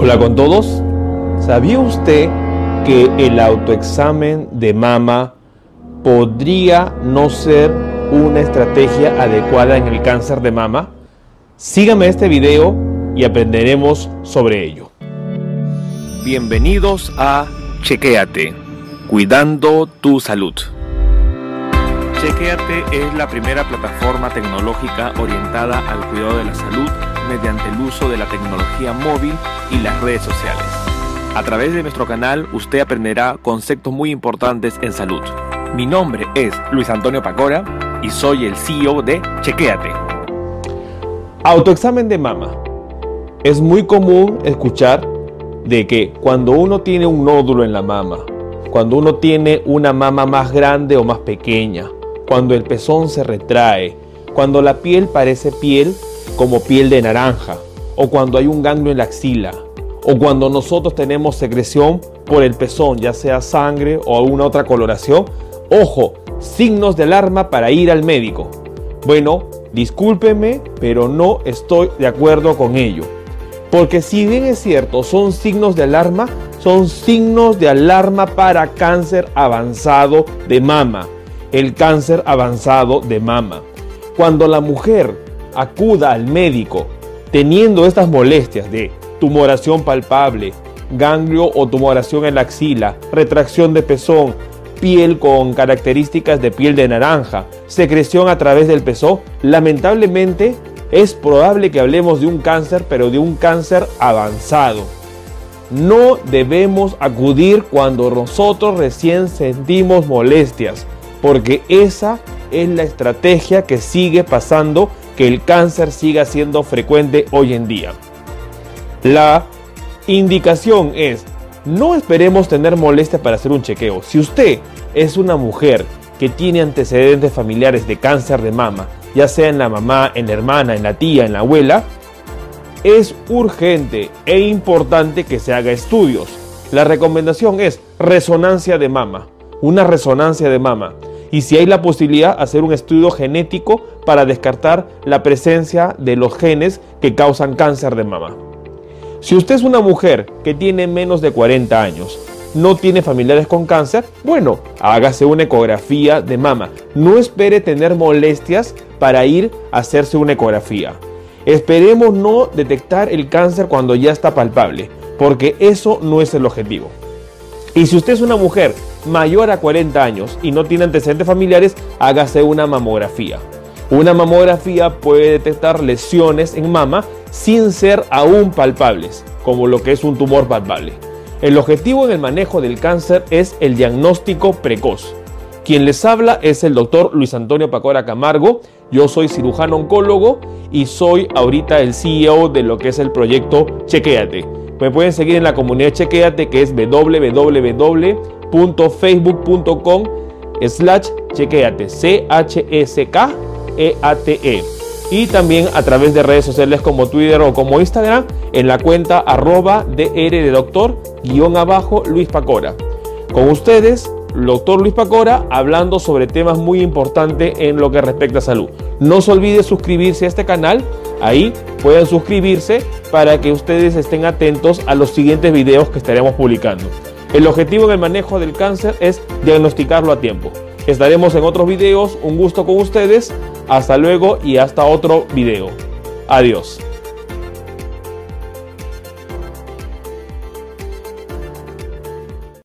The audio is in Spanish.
Hola con todos. ¿Sabía usted que el autoexamen de mama podría no ser una estrategia adecuada en el cáncer de mama? Sígame este video y aprenderemos sobre ello. Bienvenidos a Chequéate, cuidando tu salud. Chequéate es la primera plataforma tecnológica orientada al cuidado de la salud mediante el uso de la tecnología móvil y las redes sociales. A través de nuestro canal usted aprenderá conceptos muy importantes en salud. Mi nombre es Luis Antonio Pacora y soy el CEO de Chequéate. Autoexamen de mama. Es muy común escuchar de que cuando uno tiene un nódulo en la mama, cuando uno tiene una mama más grande o más pequeña, cuando el pezón se retrae, cuando la piel parece piel como piel de naranja, o cuando hay un ganglio en la axila, o cuando nosotros tenemos secreción por el pezón, ya sea sangre o alguna otra coloración, ojo, signos de alarma para ir al médico. Bueno, discúlpeme, pero no estoy de acuerdo con ello. Porque si bien es cierto, son signos de alarma, son signos de alarma para cáncer avanzado de mama el cáncer avanzado de mama. Cuando la mujer acuda al médico teniendo estas molestias de tumoración palpable, ganglio o tumoración en la axila, retracción de pezón, piel con características de piel de naranja, secreción a través del pezón, lamentablemente es probable que hablemos de un cáncer, pero de un cáncer avanzado. No debemos acudir cuando nosotros recién sentimos molestias porque esa es la estrategia que sigue pasando que el cáncer siga siendo frecuente hoy en día. La indicación es, no esperemos tener molestia para hacer un chequeo. Si usted es una mujer que tiene antecedentes familiares de cáncer de mama, ya sea en la mamá, en la hermana, en la tía, en la abuela, es urgente e importante que se haga estudios. La recomendación es resonancia de mama, una resonancia de mama y si hay la posibilidad hacer un estudio genético para descartar la presencia de los genes que causan cáncer de mama. Si usted es una mujer que tiene menos de 40 años, no tiene familiares con cáncer, bueno, hágase una ecografía de mama. No espere tener molestias para ir a hacerse una ecografía. Esperemos no detectar el cáncer cuando ya está palpable, porque eso no es el objetivo. Y si usted es una mujer mayor a 40 años y no tiene antecedentes familiares, hágase una mamografía. Una mamografía puede detectar lesiones en mama sin ser aún palpables, como lo que es un tumor palpable. El objetivo en el manejo del cáncer es el diagnóstico precoz. Quien les habla es el doctor Luis Antonio Pacora Camargo. Yo soy cirujano oncólogo y soy ahorita el CEO de lo que es el proyecto Chequéate. Me pueden seguir en la comunidad Chequéate que es www facebook.com slash chequeate, C-H-S-K-E-A-T-E. Y también a través de redes sociales como Twitter o como Instagram en la cuenta arroba DR de doctor guion abajo Luis Pacora. Con ustedes, doctor Luis Pacora, hablando sobre temas muy importantes en lo que respecta a salud. No se olvide suscribirse a este canal. Ahí pueden suscribirse para que ustedes estén atentos a los siguientes videos que estaremos publicando. El objetivo en el manejo del cáncer es diagnosticarlo a tiempo. Estaremos en otros videos. Un gusto con ustedes. Hasta luego y hasta otro video. Adiós.